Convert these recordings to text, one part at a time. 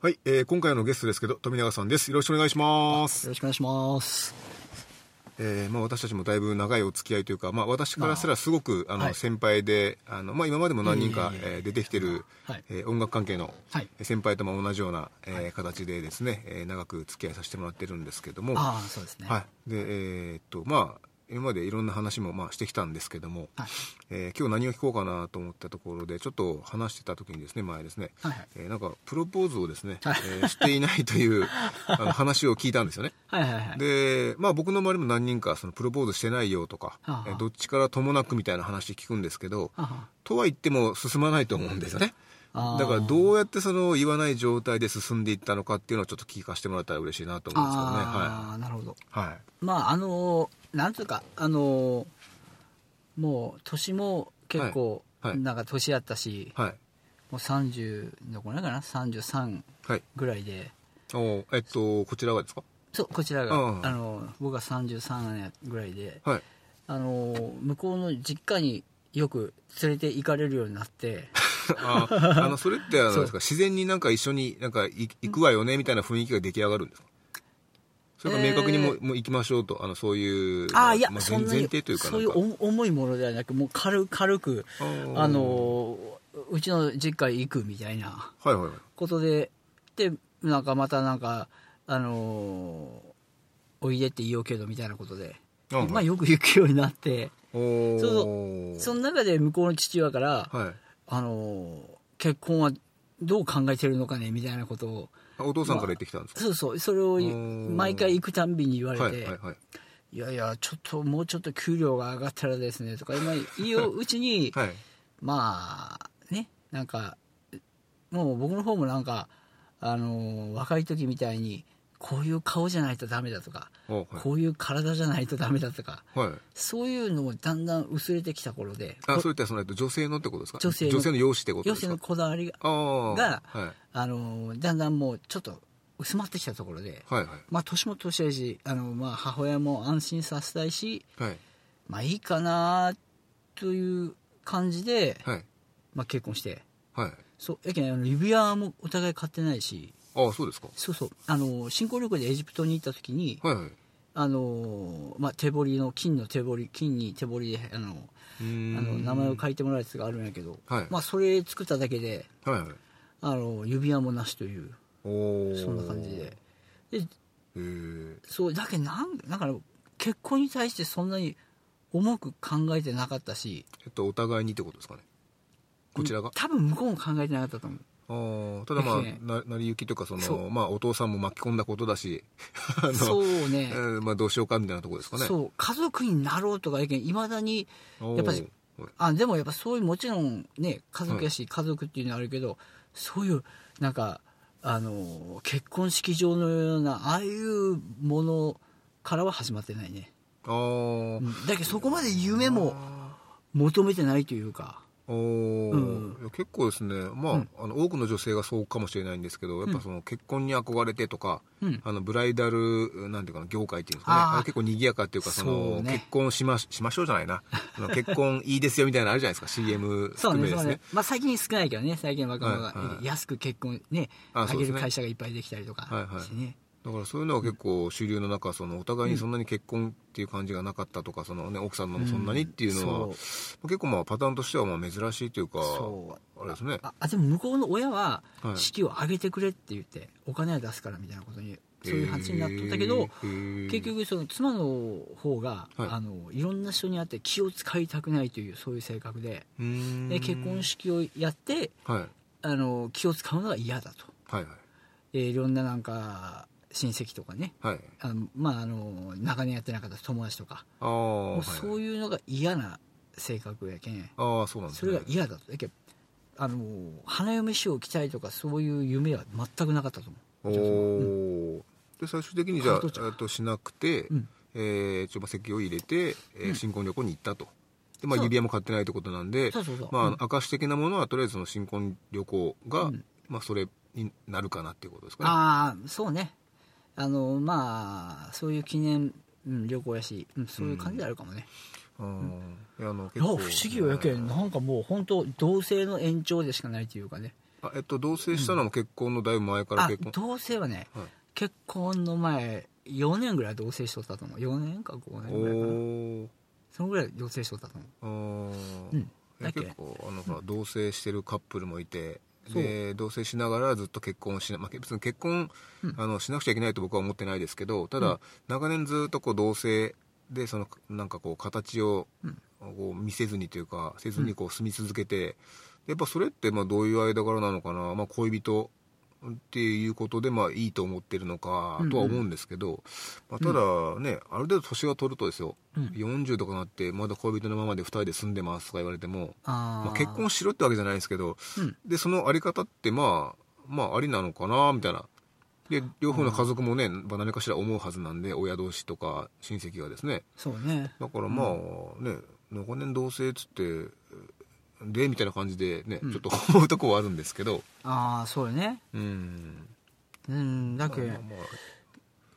はい、えー、今回のゲストですけど富永さんです。よろしくお願いします。よろしくお願いします。えーまあ、私たちもだいぶ長いお付き合いというか、まあ、私からすらすごくあの、はい。先輩であの、まあ、今までも何人かいえ出てきてる、はい。えー音楽関係のはい。先輩とも同じような、えー形でですね、えー長く付き合いさせてもらってるんですけども、ああそうですね。はい。でえーっとまあ今までいろんな話もまあしてきたんですけども、はい。えー今日何を聞こうかなと思ったところでちょっと話してた時にですね前ですね、はいはい。えーなんかプロポーズをですね、はい。えーしていないという あの話を聞いたんですよね。はいはいはい。で、まあ僕の周りも何人かそのプロポーズしてないよとか、はあ。えどっちからともなくみたいな話聞くんですけど、とは言っても進まないと思うんですよね。だからどうやってその言わない状態で進んでいったのかっていうのをちょっと聞かせてもらったら嬉しいなと思うんですけどね。ああなるほどはい。はい。まああのなんというかあのもう年も結構はいはいなんか年やったし、はい。もう30どこらいかな？33はい。ぐらいでおえっと、こちらはですか？そうこちらがうんあの僕が33ぐらいではい。あの向こうの実家によく連れて行かれるようになってああの、それって自然になんか一緒になんかい行くわよねみたいな雰囲気が出来上がるんですか？それか明確にも,、えもう行きましょうと、あの、そういう、ああいや、まあ、そんなに前提というかそういう重いものではなくもう軽軽くあのうちの実家へ行くみたいなはいはいはい。ことででなんかまたなんかあのおいでって言おうけどみたいなことで、まあよく行くようになって。そう。その中で向こうの父親から、はい。あの結婚はどう考えてるのかねみたいなことをお父さんから言ってきたんですか、そうそうそれをん毎回行くたんびに言われて、はいはいはい。いやいや、ちょっともうちょっと給料が上がったらですねとか、今言ううちに、はい。まあ、ね、なんか、もう僕の方もなんか、あの若い時みたいに、こういう顔じゃないとダメだとか、おはい。こういう体じゃないとダメだとか、はい。そういうのもだんだん薄れてきた頃で、あ、こそういったそのえっと女性のってことですか？女性の容姿ってことですか？要するにこだわりが、はい。あのだんだんもうちょっと薄まってきたところで、はいはい。まあ年も年やし、あのまあ母親も安心させたいし、はい。まあいいかなという感じで、はい。まあ、結婚してはい。そうやけんあの指輪もお互い買ってないしああ、そうですか。そうそうあの新婚旅行でエジプトに行った時に、はいはい。あのまあ、手彫りの金の手彫り金に手彫りであのあの名前を書いてもらうやつがあるんやけど、はいまあ、それ作っただけではいはい。あの指輪もなしというおお。そんな感じで。でへえ。そうだけどなんだから結婚に対してそんなに重く考えてなかったしえっと、お互いにってことですかね。こちらが？多分向こうも考えてなかったと思うああ、ただまあ、な成り行きとか、その、そう。まあ、お父さんも巻き込んだことだし、あの、そうね、えーまあ、どうしようかみたいなところですかね。そう。家族になろうとかいまだにやっぱりはい。あでもやっぱそういうもちろんね家族やし、家族っていうのはあるけどそういうなんかあの結婚式場のようなああいうものからは始まってないね、あー。うん。だけどそこまで夢も求めてないというかおー。うん。結構ですね、まあうん。あの多くの女性がそうかもしれないんですけどやっぱその結婚に憧れてとか、うん。あのブライダルなんていうかな業界っていうんですかね。結構賑やかっていうかそのね。結婚しまししましょうじゃないな。結婚いいですよみたいなのあるじゃないですか。CM そうねそうね含めですね。まあ最近少ないけどね。最近若者が、はいはい安く結婚ねああそうですね。げる会社がいっぱいできたりとかはいはい。してね、だからそういうのは結構主流の中そのお互いにそんなに結婚っていう感じがなかったとかその、ね、奥さんのもそんなにっていうのは、う。ん結構まあパターンとしてはまあ珍しいというかあれですね。ああでも向こうの親ははい。式を挙げてくれって言ってお金は出すからみたいなことにそういう話になっとったけどへー。結局その妻の方が、はい。あのいろんな人に会って気を使いたくないというそういう性格で。で結婚式をやってはい。あの気を使うのが嫌だと。はいはい。でいろんななんか親戚とかね。はい。あのまああの長年やってなかった友達とか。もうはいそういうのが嫌な性格やけん。ああそうなんね。それが嫌だとだけどあの花嫁衣装を着たいとかそういう夢は全くなかったと思う。おお、で最終的にじゃあとしなくて、うん。えー、ちょっと席を入れて、えー新婚旅行に行ったと。で、まあ、指輪も買ってないってことなんでまあうん。証的なものはとりあえずその新婚旅行が、うん。まあ、それになるかなっていうことですかね。ああそうねあのまあそういう記念、うん、旅行やし、うん、そういう感じであるかもね、うん。いやあのいや不思議よやけん。ねなんかもう本当同性の延長でしかないというかね。あえっと同棲したのも結婚のだいぶ前からあ結婚、同棲はね、はい。結婚の前4年ぐらい同棲しとったと思う。4年か5年ぐらいかな。そのぐらい同棲しとったと思う。あー。うん。結構あのほら同棲してるカップルもいてで同棲しながらずっと結婚をしな、まあ、別に結婚、あのしなくちゃいけないと僕は思ってないですけどただ、うん長年ずっとこう同棲でそのなんかこう形をうん。こう見せずにというかせずにこう住み続けて、やっぱそれってまあどういう間柄なのかな、まあ、恋人っていうことでまあいいと思ってるのかとは思うんですけど、まあ、ただね、ある程度年が取るとですよ、うん。40とかなってまだ恋人のままで2人で住んでますとか言われてもまあ、結婚しろってわけじゃないですけど、うん。でそのあり方ってまあまあありなのかなみたいな。で両方の家族もね、まあ、何かしら思うはずなんで親同士とか親戚がですね。そうね。だからまあね長年同棲っつってでみたいな感じでね、うん。ちょっと 思うとこはあるんですけど。ああそうよね。うん。うんだけ、まあま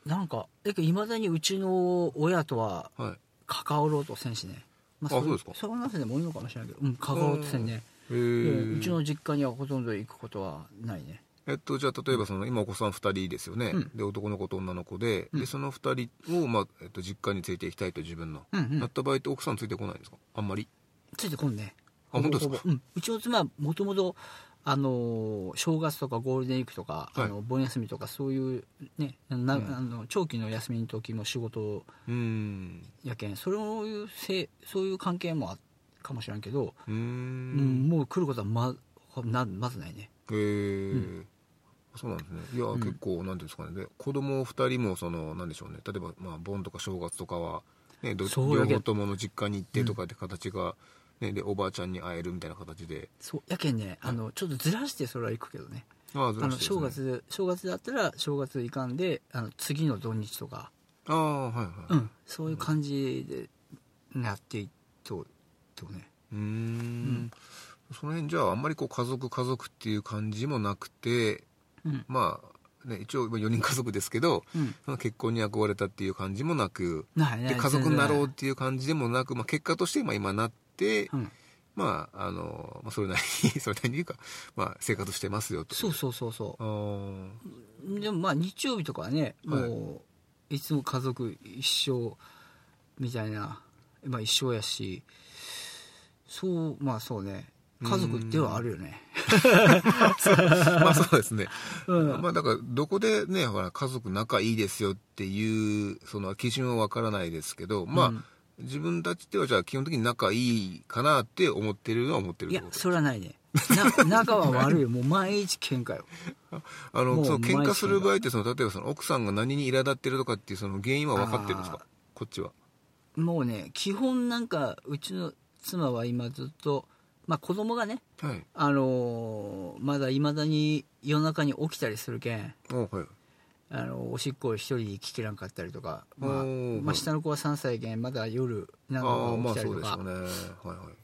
なんかいまだにうちの親とは関わろうとせんしね、まあそうですか。そういう話でもいいのかもしれないけど、うん、関わろうとせんね、うちの実家にはほとんど行くことはないね。えっと、じゃあ例えばその今お子さん2人ですよね、うん。で男の子と女の子で,、うん。でその2人を、まあえっと、実家に連れて行きたいと自分の、うんうん。なった場合って奥さんついてこないんですか？あんまり？ついてこんねほぼほぼうん、うちの妻はもともとあのー正月とかゴールデンウィークとか、はい。あの盆休みとかそういうねな、うん。あの長期の休みの時も仕事うん。やけんそういうせいそういう関係もあかもしれんけど、うん。んもう来ることはまなまずないね。へえ、そうなんですね。いや、ん。結構なんていうんですかね。で子供2人もそのなんでしょうね。例えばまあ盆とか正月とかは、ね、ど両方ともの実家に行ってとかって形が、ね、でおばあちゃんに会えるみたいな形で。そう。やけんねあのちょっとずらしてそれは行くけどね。ああずらしてね。正月正月だったら正月行かんであの次の土日とか、ああはいはい、うん、そういう感じでやっていっととね。うーん。その辺じゃああんまりこう家族家族っていう感じもなくてうん。まあね一応4人家族ですけど、うん。結婚に憧れたっていう感じもなく、で家族になろうっていう感じでもなく、まあ、結果としてまあ今なって、うん。まああの、まあ、それなりに それなりにいうか、まあ、生活してますよとそうそうそうそう。でもまあ日曜日とかはねもう、はい。い、つも家族一緒みたいな、まあ、一緒やしそうまあそうね。家族ではあるよね。まあそうですね、うん。まあだからどこでねほら家族仲いいですよっていうその基準はわからないですけどまあ、うん自分たちではじゃあ基本的に仲いいかなって思ってるのは思ってるいやそれはないね。な 仲は悪いよ。もう毎日喧嘩よ。あのその喧嘩する場合ってその例えばその奥さんが何に苛立ってるとかっていうその原因は分かってるんですか？あこっちは。もうね基本なんかうちの妻は今ずっとまあ子供がねはい。あのーまだいまだに夜中に起きたりするけん。おはいあのおしっこを一人で聞けなかったりとか、まあまあ、下の子は3歳けんまだ夜なんか起きたりとか、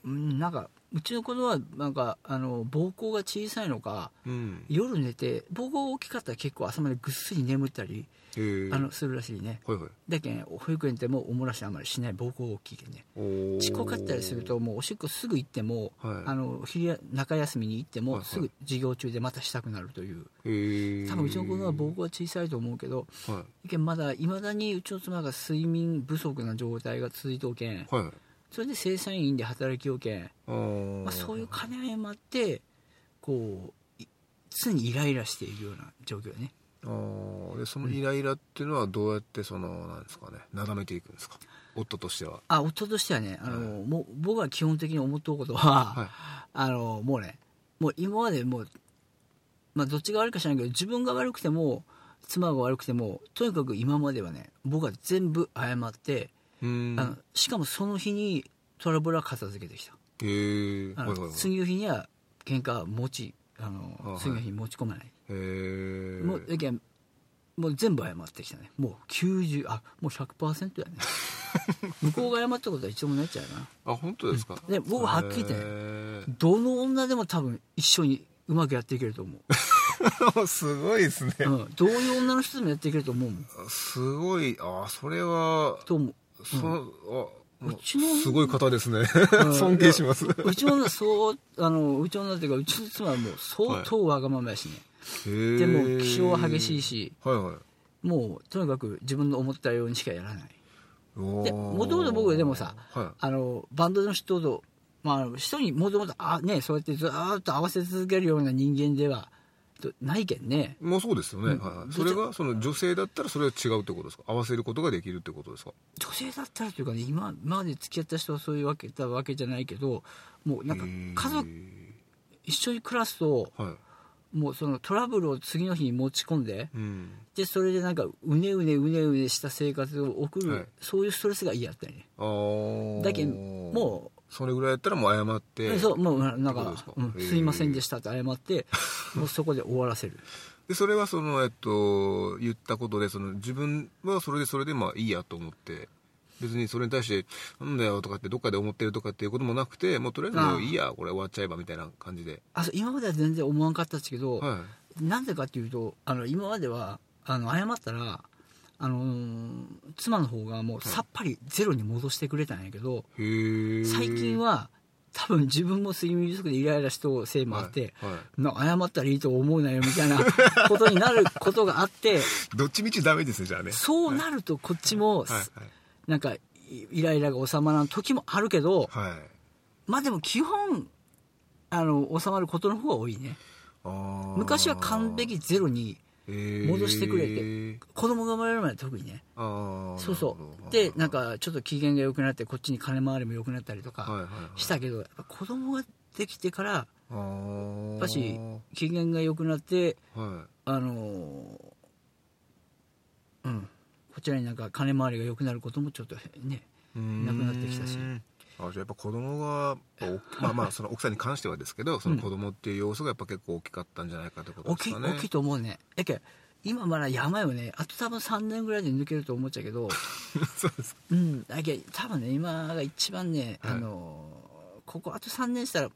なんかうちの子供はなんかあの膀胱が小さいのかうん。夜寝て膀胱大きかったら結構朝までぐっすり眠ったり、あのするらしいね。はいはい。だけん保育園でもおもらしあんまりしない膀胱大きいけんね。ちっこかったりするともうおしっこすぐ行っても、はい。あの昼や中休みに行ってはいはい。もすぐ授業中でまたしたくなるという。多分うちの子供は膀胱は小さいと思うけどはい。けんまだいまだにうちの妻が睡眠不足な状態が続いとうけん。はい。はいそれで正社員で働きようけん、まあ、そういう兼ね合いもあってこうい常にイライラしているような状況ねでそのイライラっていうのはどうやってそのなんですかねなだめていくんですか？夫としては。あ夫としてはねあの、もう僕が基本的に思っておくことは、はい。あのもうねもう今までもう、まあ、どっちが悪いか知らないけど自分が悪くても妻が悪くてもとにかく今まではね僕は全部謝って、あのしかもその日にトラブルは片付けてきた、へえ次の日には喧嘩持ちあのはい。次の日持ち込まない、へえもうだけんもう全部謝ってきたね。もう90あもう100%やね。向こうが謝ったことは一度もないっちゃうな。あ本当ですか、で僕はっきり言ってねへどの女でも多分一緒にうまくやっていけると思ー すごいですね、う、うん、どういう女の人でもやっていけると思うもん。すごい。あそれはと思う。そ、あもううちのすごい方ですね、うん。尊敬します。うちの女そうあのうちの女っていうかうちの妻はもう相当わがままやしね、ででも気性は激しいしはいはい。もうとにかく自分の思ったようにしかやらない。でもともと僕はでもさはあのバンドの人と、まあ、人にもともとあねそうやってずーっと合わせ続けるような人間ではとないけんね。いもうそうですよね、うん。はいはい、それがその女性だったらそれは違うってことですか？合わせることができるってことですか？女性だったらというかね今今まで付き合った人はそういうわけだわけじゃないけどもうなんか家族一緒に暮らすとはいもうそのトラブルを次の日に持ち込んでうん。でそれでなんかうねうねうねうねした生活を送る、はい。そういうストレスが嫌だったよね。だけんもそれぐらいやったらもう謝ってうそうもうなんかすいませんでした」って謝って もうそこで終わらせる。でそれはそのえっと言ったことでその自分はそれでそれでまあいいやと思って別にそれに対して「なんだよ」とかってどっかで思ってるとかっていうこともなくてもうとりあえずもういいやこれ終わっちゃえばみたいな感じで。あそう今までは全然思わんかったんですけど、はなんでかっていうとあの今まではあの謝ったらあのー妻の方がもうさっぱりゼロに戻してくれたんやけど、いへえ最近は多分自分も睡眠不足でイライラしたせいもあって、はい。はい。謝ったらいいと思うなよみたいな ことになることがあって どっちみちダメですねじゃあね。そうなるとこっちも、はいなんかイイライラが収まらん時もあるけどはい。はいまあでも基本あの収まることの方が多いね。昔は完璧ゼロに戻してくれて子供が生まれるまで特にね。そうそう。でなんかちょっと機嫌が良くなってこっちに金回りも良くなったりとかはいはいはい。したけどやっぱ子供ができてからやっぱし機嫌が良くなってはあのーうんこちらになんか金回りが良くなることもちょっとねいなくなってきたし。あじゃあやっぱ子供がまあまあその奥さんに関してはですけどその子供っていう要素がやっぱ結構大きかったんじゃないかってこと大きいですかね。大きいと思うね。やけ今まだ山よね。あと多分3年ぐらいで抜けると思っちゃうけど。そうですうん。だけ多分ね今が一番ね、はい。あのーここあと3年したら、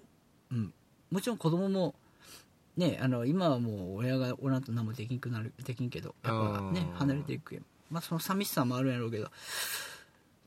うん、もちろん子供もねあの今はもう親がおらんと何もできんくなるできんけどやっぱね離れていくまあその寂しさもあるんやろうけど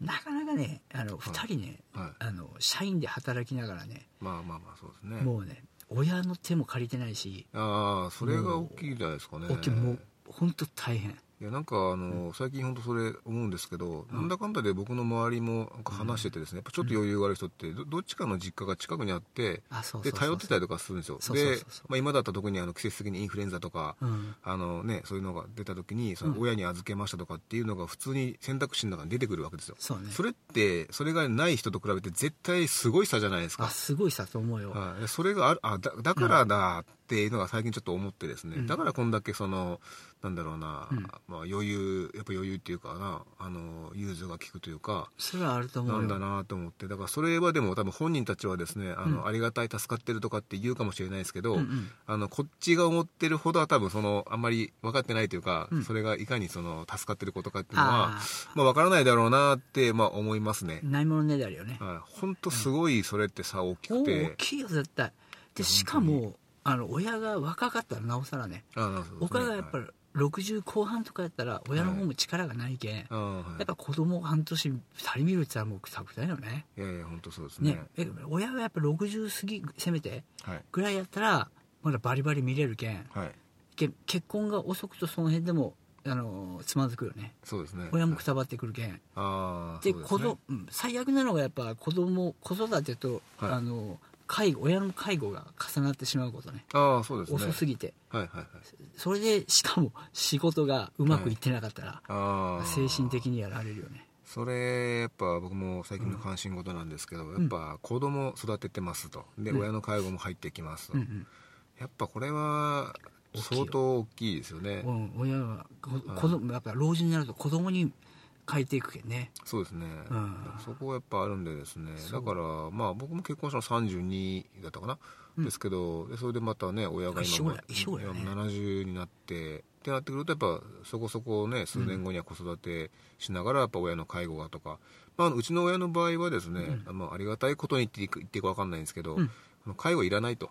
なかなかねあの2人ね、はい。あの社員で働きながらねまあまあまあそうですね。もうね親の手も借りてないしああそれが大きいんじゃないですかね。大きいもう本当大変いやなんかあの、最近本当それ思うんですけど、なんだかんだで僕の周りもなんか話しててですね、やっぱちょっと余裕がある人ってどどっちかの実家が近くにあってで頼ってたりとかするんですよ。でまあ、今だったら特にあの季節的にインフルエンザとか、うん。あのね、そういうのが出た時にその親に預けましたとかっていうのが普通に選択肢の中に出てくるわけですよ、それってそれがない人と比べて絶対すごい差じゃないですか。あすごいさと思うよ、はい、でそれがあるあだだからだっていうのが最近ちょっと思ってですね、うん。だからこんだけそのなんだろうな、うん。まあ、余裕やっぱ余裕っていうかなあの融通が利くというかそれはあると思うよ。なんだなと思って。だからそれはでも多分本人たちはですねあの、うん。ありがたい助かってるとかって言うかもしれないですけど、うんうん。あのこっちが思ってるほどは多分そのあんまり分かってないというか、うん。それがいかにその助かってることかっていうのはあまあ、分からないだろうなって、まあ、思いますね。あ、ないものねだりよね。はい、本当すごいそれって差大きおくて、大きいよ絶対。でしかもあの親が若かったらなおさらねあなるほどですね。岡がやっぱり60後半とかやったら親の方も力がないけん、あはい。やっぱ子供半年2人見るって言ったらもうくたくたよね。いやいや本当そうですね。ね。え親がやっぱ60過ぎせめてはいぐらいやったらまだバリバリ見れるけんはい。けん結婚が遅くとその辺でもあのつまずくよね。そうですね。親もくたばってくるけん。で子最悪なのがやっぱ子供子育てと、はい。あの介護親の介護が重なってしまうことね。ああそうですね。遅すぎて。はいはいはい。それでしかも仕事がうまくいってなかったら、ああ。精神的にやられるよね。それやっぱ僕も最近の関心事なんですけど、やっぱ子供育ててますと。で、うん。親の介護も入ってきますと、うんうん。やっぱこれは相当大きいですよねうん、親はこ子供やっぱ老人になると子供に変えていくけんね。そうですね、うん。そこはやっぱあるんでですね。だからまあ僕も結婚したの32だったかな、うん。ですけどでそれでまたね親が今ね。今70になってってなってくるとやっぱそこそこね数年後には子育てしながらやっぱ親の介護がとか、まあ、うちの親の場合はですね、まあ、ありがたいことに言っていく言っていいか分かんないんですけど、うん。介護いらないと。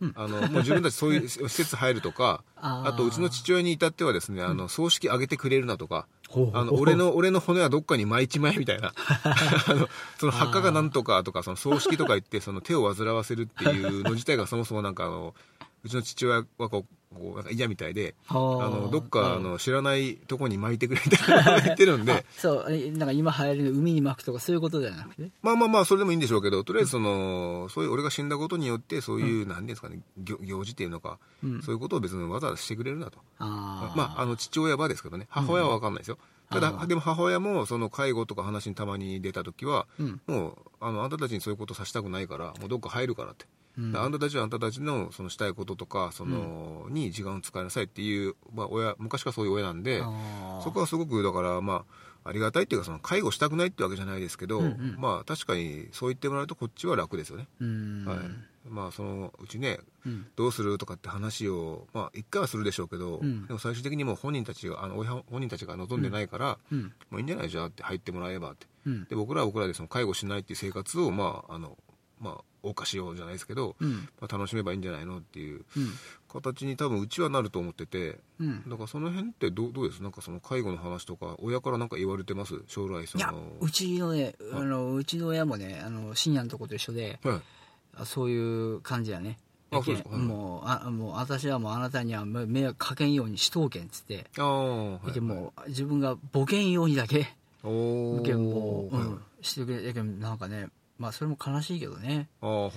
うん。あのもう自分たちそういう施設入るとか あとうちの父親に至ってはですねあの葬式あげてくれるなとか、あの俺の俺の骨はどっかに巻いちまえみたいな。あのその墓がなんとかとかその葬式とか言ってその手を煩わせるっていうの自体がそもそもなんかあのうちの父親はこうこうなんか嫌みたいであ。のどっかあの知らないとこに巻いてくれみたいな言ってるんで。そうえなんか今流行りの海に巻くとかそういうことじゃなくて？まあまあまあそれでもいいんでしょうけどとりあえずそのそういう俺が死んだことによってそういう何ていうんですかね行行事っていうのかうん。そういうことを別にわざわざしてくれるなと。まあ、あの父親はですけどね母親は分かんないですよ、たあだーでも母親もその介護とか話にたまに出た時は、うん。もうあのあんたたちにそういうことさせたくないからもうどっか入るからって、うん。あんたたちはあんたたちのそのしたいこととかその、に時間を使いなさいっていう、まあ、親昔からそういう親なんでそこはすごくだからまあありがたいっていうかその介護したくないってわけじゃないですけど、うんうん。まあ確かにそう言ってもらうとこっちは楽ですよね、うん。はい。まあそのうちねうん。どうするとかって話を、まあ、一回はするでしょうけど、うん。でも最終的にもう本人たちがあの親本人たちが望んでないから、うん。もういいんじゃないじゃあって入ってもらえばって。うん。で僕らは僕らでその介護しないっていう生活をまああのまあ謳歌しようじゃないですけど、うん。まあ、楽しめばいいんじゃないのっていううん。形に多分うちはなると思っててうん。だからその辺ってどうどうです？なんかその介護の話とか親からなんか言われてます？将来その。いやうちのねあのうちの親もねあの深夜のとこと一緒ではい。あそういう感じやね。あそうですか。はい。もうあもう私はもうあなたには迷迷惑かけんようにしとうけんっつって、ああはい。でもう自分がボケんようにだけおおけんもう、うはい。ん、してくれやけんなんかねまあそれも悲しいけどね。ああは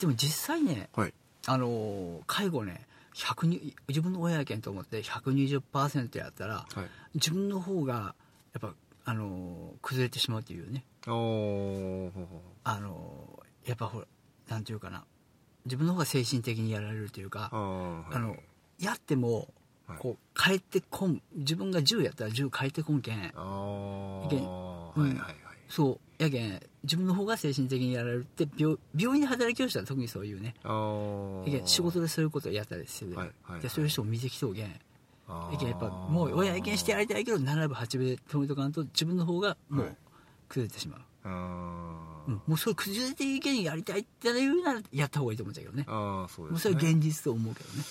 でも実際ねははい。あの介護ね100に自分の親やけんと思って120%やったらはい。自分の方がやっぱあの崩れてしまうっていうね。あのやっぱほらなんていうかな。自分の方が精神的にやられるというかああはい。あのやってもはい。こう帰ってこん自分が10やったら10帰ってこんけん。ああいけん。はいはいはい。そうやけん自分の方が精神的にやられるって病病院で働きようしたら特にそういうね。やけん仕事でそういうことをやったりしてる、はいはいでそういう人を見てきとうけん。やけんやっぱもう親やけんしてやりたいけど7分8分で止めとかんと自分の方がもはい。う崩れてしまう、あうん。もうそれ崩れていけんやりたいって言うならやった方がいいと思うんだけどね。ああそうもうそですねれは現実と思うけどね。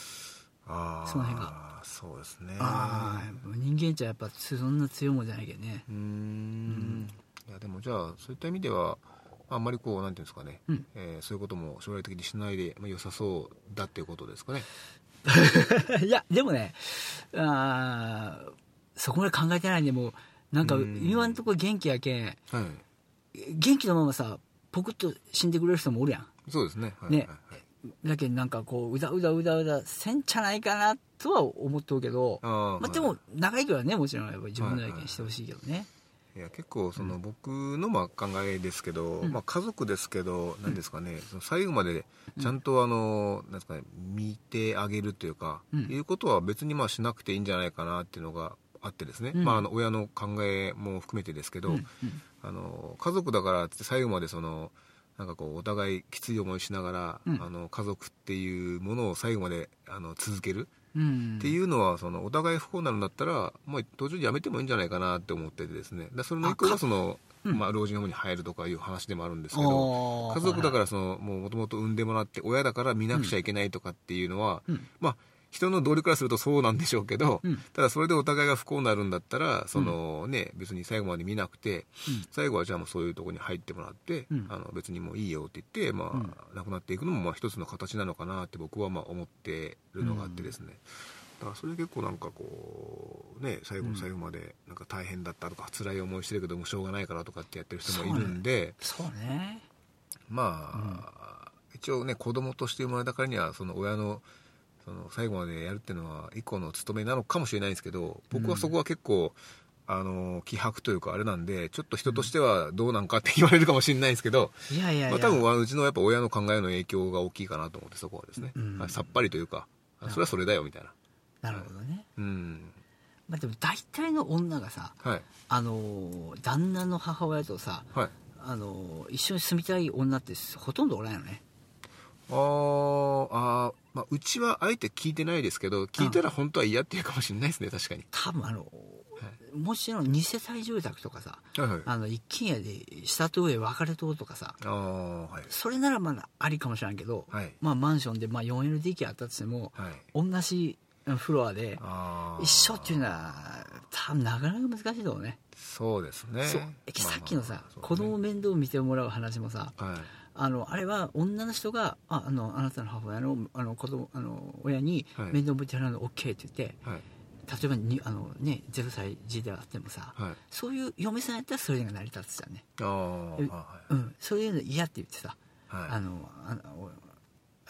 ああその辺が。そうですね。ああ人間じゃやっぱそんな強いもんじゃないけどね。うーんいやでもじゃあそういった意味ではあんまりこうなんていうんですかね、うん。えーそういうことも将来的にしないで、まあ、良さそうだっていうことですかね。いやでもねあーそこまで考えてないんでもうなんかうん。今んとこ元気やけんはい。元気のままさポクッと死んでくれる人もおるやん。そうですね。はい。ね。はい。はい。だけどなんかこううだうだうだうだせんちゃないかなとは思ってるけどまあ、でも長いからねもちろんやっぱり自分の意見してほしいけどね、いや結構その僕のまあ考えですけど、うん。まあ、家族ですけど何ですかね、その最後までちゃんとあの、なんですかね、見てあげるというか、うん。いうことは別にまあしなくていいんじゃないかなっていうのがあってですね、うん。まあ、あの親の考えも含めてですけど、うん。うん。あの家族だからって最後までそのなんかこうお互いきつい思いしながら、うん。あの家族っていうものを最後まであの続ける。うんっていうのはそのお互い不幸になるんだったらもう途中でやめてもいいんじゃないかなって思っててですね。でそれの一個がその、うん。まあ、老人ホームに入るとかいう話でもあるんですけあどー。家族だからそのもともと産んでもらって親だから見なくちゃいけないとかっていうのは、うん。まあ人の道理からするとそうなんでしょうけど、うん。ただそれでお互いが不幸になるんだったらその、ね、別に最後まで見なくて、うん。最後はじゃあもうそういうところに入ってもらって、うん。あの別にもういいよって言って、まあ亡くなっていくのもまあ一つの形なのかなって僕はまあ思ってるのがあってですね、だからそれ結構なんかこうね最後の最後までなんか大変だったとか辛い思いしてるけどもしょうがないからとかってやってる人もいるんで、そうね。まあ、一応ね子供として生まれたからにはその親のその最後までやるっていうのは一個の務めなのかもしれないんですけど僕はそこは結構、あの気迫というかあれなんでちょっと人としてはどうなんかって言われるかもしれないんですけど、いやいやいや、まあ、多分うちのやっぱ親の考えの影響が大きいかなと思ってそこはですね、うん。はいさっぱりというかそれはそれだよみたいな。なるほどね。うん。まあ、でも大体の女がさはい。あのー旦那の母親とさはい。あのー一緒に住みたい女ってほとんどおらんよねあーあー、まあ、うちはあえて聞いてないですけど聞いたら本当は嫌っていうかもしれないですね確かに。多分あの、もちろん2世帯住宅とかさはいはい。ああの一軒家で下と上分かれとうとかさはい。それならまだありかもしれんけど、はい。まあ、マンションで、まあ、4LDK あったとしてもはい。同じフロアで一緒っていうのは多分なかなか難しいと思うね。そうですね。さっきのさ、そう子供面倒見てもらう話もさはいあのあれは女の人がああのあなたの母親のあの子供あの親にはい。面倒見てもらうの OK って言って、はい。例えばにあの、ね、0歳児であってもさ、はい。そういう嫁さんやったらそれが成り立つじゃんね、あうん、そういうの嫌って言ってさ、はい。はいあのあのお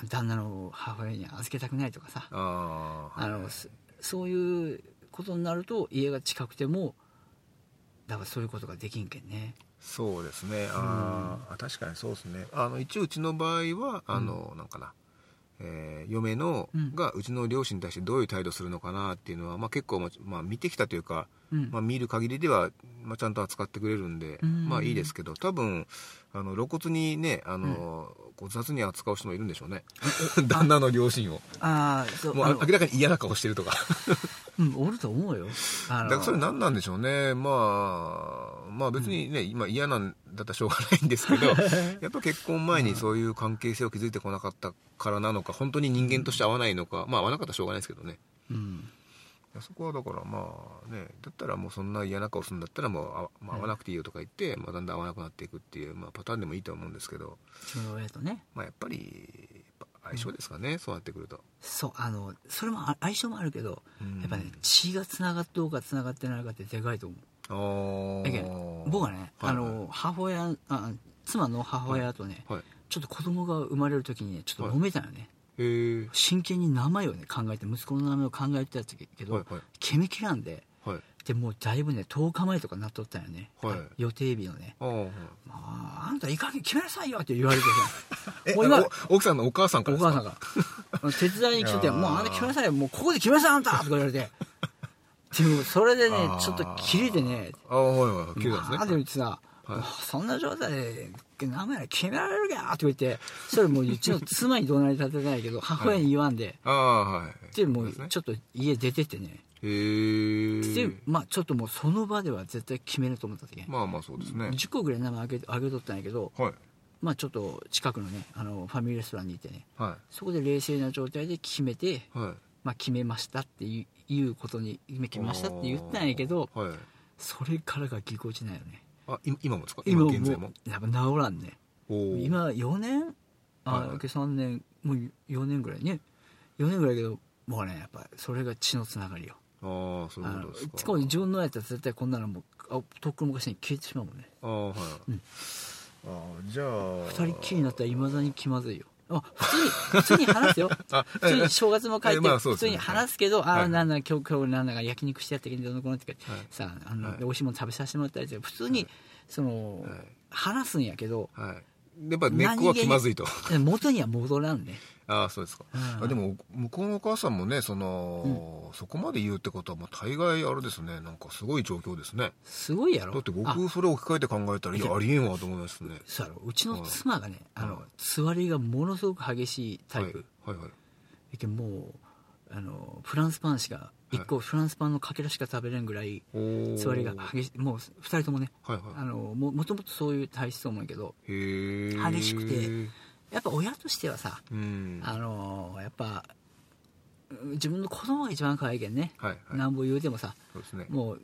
旦那の母親に預けたくないとかさあのそそういうことになると家が近くてもだからそういうことができんけんねそうですね。あーあ確かにそうですね。あの一応うちの場合はあの、なんかな。えー嫁の、うん。がうちの両親に対してどういう態度するのかなっていうのは、まあ、結構、まあまあ、見てきたというか、うん。まあ、見る限りでは、まあ、ちゃんと扱ってくれるんで、うん。まあいいですけど多分あの露骨にねあの、こう雑に扱う人もいるんでしょうね。旦那の両親を。ああもうあ明らかに嫌な顔してるとかうん、おると思うよ。だからそれ何なんでしょうね。まあまあ別にね、今嫌なんだったらしょうがないんですけど やっぱ結婚前にそういう関係性を築いてこなかったからなのか本当に人間として合わないのかまあ合わなかったらしょうがないですけどね。うん。そこはだからまあねだったらもうそんな嫌な顔するんだったらもうあ、まあ、合わなくていいよとか言って、まあ、だんだん合わなくなっていくっていう、まあ、パターンでもいいと思うんですけど、自分の親とね。まあ、やっぱり相性ですかね、そうなってくると。そうあのそれもあ相性もあるけど、うん。やっぱね血がつながっとうかつながってないかってでかいと思う。あだけど僕はね、はいあの母親あ妻の母親とね、はい。ちょっと子供が生まれる時にねちょっと揉めたよね、へえ真剣に名前をね考えて息子の名前を考えてたけど、はいはい。決めきらんではいでもうだいぶね10日前とかなっとったよね、はい。予定日のね。ああはい「ああんたいい加減決めなさいよ」って言われてさ。えもう今お奥さんのお母さんかおらですか？母さんが 手伝いに来てて「いやー。もうあんた決めなさいよ。もうここで決めなさいあんた」とか言われて。でもそれでねちょっと切れてね。ああはいはい切れたんまあですねでもさ、はい。そんな状態で名前決められるかとか言ってそれもううちの妻に怒鳴り立てないけど母親に言わんで、ああはい。でもそうちょっと家出てってねでまあちょっともうその場では絶対決めると思った時、まあまあそうですね。10個ぐらい名前あげあげとったんやけどはい。まあちょっと近くのねあのファミリーレストランにいてね。はそこで冷静な状態で決めて、いはい。まあ、決めましたっていういうことに決めましたって言ったんやけどはい。それからがぎこちないよね。あい今もですか？今も現在も？やっぱ治らんね。今4年？あ、はいはい。3年。もう4年ぐらいね。4年ぐらいやけどもうねやっぱそれが血のつながりよああそういうことですか。しかも自分のやったら絶対こんなのもうあとっくの昔に消えてしまうもんね。ああはい、うん。ああじゃあ二人っきりになったらいまだに気まずいよ。あ普通に普通に話すよ。あ普通に正月も帰ってえまあね。普通に話すけど、あはい。あなんだ今日今日なんだか焼肉してやったけどどのこのってはい。さあの、はい。美味しいもの食べさせてもらったりして普通に、その、はい。話すんやけどはい。やっぱ根っこは気まずいと。元には戻らんねああそうですか、うんあでも向こうのお母さんもねその、そこまで言うってことはまあ大概あれですね。なんかすごい状況ですね。すごいやろ。だってあ。僕それを置き換えて考えたらいや。ありえんわと思いますね。そうやろ。うちの妻がね、あのはい。座りがものすごく激しいタイプ、はい。はい。はい。だけどもうあのフランスパンしか一個フランスパンのかけらしか食べれんぐらい座りが激しいもう二人ともねはい。はあのももともとそういう体質と思うけど激しくてやっぱ親としてはさうん。あのやっぱ自分の子供が一番可愛いけんね、はいはい。なんぼ言うてもさそうですね。もう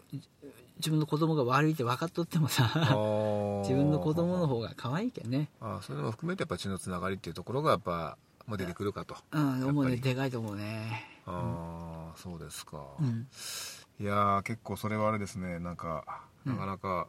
自分の子供が悪いって分かっとってもさ 自分の子供の方が可愛いけんね。ああそういうのも含めてやっぱ血のつながりっていうところがやっぱ、まあ、出てくるかと。うん思うねでかいと思うね。ああそうですか、うん。いやー結構それはあれですね。なんかなかなか、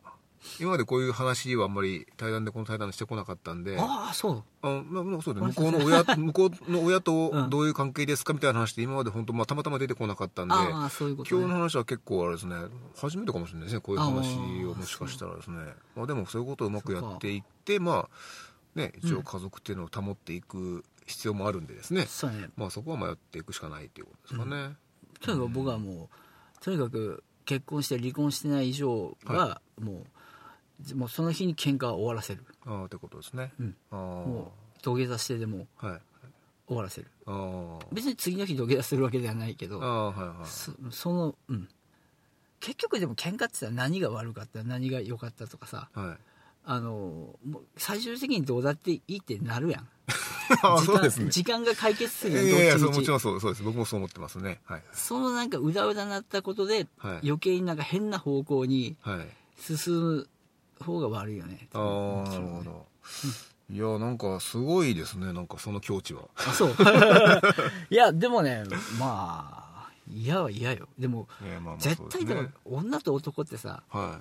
今までこういう話はあんまり対談でこの対談してこなかったんでああそう。あまあまあそうであ向こうの親 向こうの親とうんどういう関係ですかみたいな話って今まで本当まあたまたま出てこなかったんでああそういうこと、今日のね、話は結構あれですね初めてかもしれないですねこういう話をもしかしたらですね。まあ、でもそういうことをうまくやっていってまあね一応家族っていうのを保っていく必要もあるんでですね、そうね。まあそこはまあやっていくしかないっていうことですかね、とにかく僕はもうとにかく結婚して離婚してない以上はもう,、もうその日に喧嘩は終わらせる。ああってことですね、うん。もう土下座してでもはい。終わらせる。ああ別に次の日土下座するわけではないけどああはいはい。そそのうん。結局でも喧嘩ってさ何が悪かった何が良かったとかさはい。あのもう最終的にどうだっていいってなるやん。時間ね。時間が解決するやんいやいやそうどっちみちもちろんそうそうです。僕もそう思ってますね。はい。そのなんかうだうだなったことではい。余計になんか変な方向にはい。進む方が悪いよね。ああなるほど。いやなんかすごいですね。なんかその境地は。あそう。いやでもねまあ嫌は嫌よ。でもいやまあまあですね。対でも女と男ってさは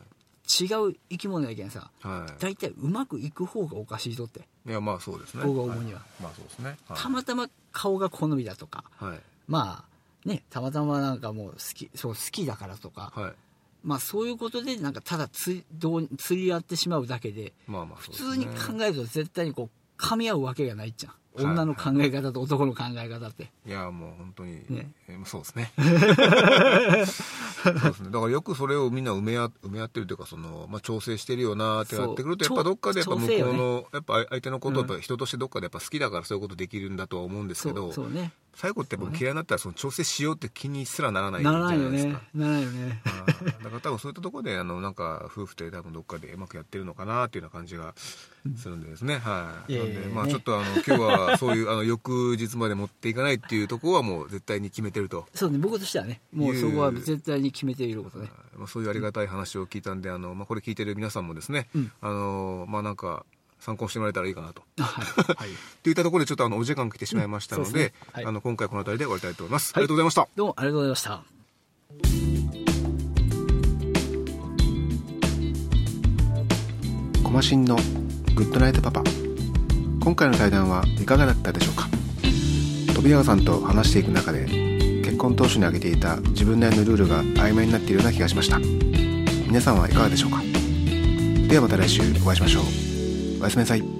違う生き物やけんさい。は大体うまくいく方がおかしいとって。いいやまあそうですね。僕が思うには。まあそうですね。はい。たまたま顔が好みだとかはい。まあねたまたまなんかもう好きそう好きだからとか、はいまあそういうことでなんかただつどう釣り合ってしまうだけでまあまあね。通に考えると絶対にこう噛み合うわけがないじゃん、はい。女の考え方と 男の考え方って。いやもう本当に、ね。えーそうですね。そうですね。だからよくそれをみんな埋め合埋め合ってるというかその、まあ、調整してるよなってなってくるとやっぱどっかでやっぱ向こうの、やっぱ相手のことをやっぱ人としてどっかでやっぱ好きだからそういうことできるんだとは思うんですそけどうそうね最後ってやっぱ嫌いになったらその調整しようって気にすらならないじゃないですか。ならないよね。あーだから多分そういったところであのなんか夫婦で多分どっかでうまくやってるのかなっていうような感じがするんでですね、はい。いやいなんでまあちょっとあの今日はそういうあの翌日まで持っていかないっていうところはもう絶対に決めてると。そうね。僕としてはねもうそこは絶対に決めていることね。まあ、そういうありがたい話を聞いたんであの、まあ、これ聞いてる皆さんもですね、うん。あのまあなんか参考にしてもらえたらいいかなと。はい、はい、といったところでちょっとあのお時間来てしまいましたので,、うんそうですね。はい。あの今回この辺りで終わりたいと思います、はい。ありがとうございました。どうもありがとうございました。コマシンのグッドナイトパパ。今回の対談はいかがだったでしょうか？飛永さんと話していく中で結婚当初に挙げていた自分なりのルールが曖昧になっているような気がしました。皆さんはいかがでしょうか？ではまた来週お会いしましょうおやすみなさい。